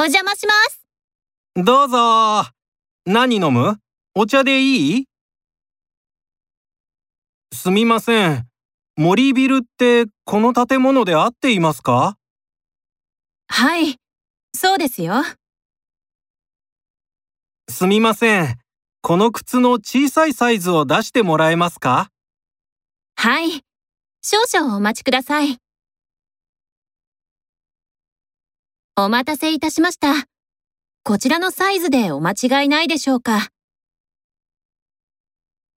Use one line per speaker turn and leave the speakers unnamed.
お邪魔します。
どうぞ。何飲む？お茶でいい？すみません。森ビルってこの建物で合っていますか？
はい、そうですよ。
すみません。この靴の小さいサイズを出してもらえますか？
はい、少々お待ちください。お待たせいたしました。こちらのサイズでお間違いないでしょうか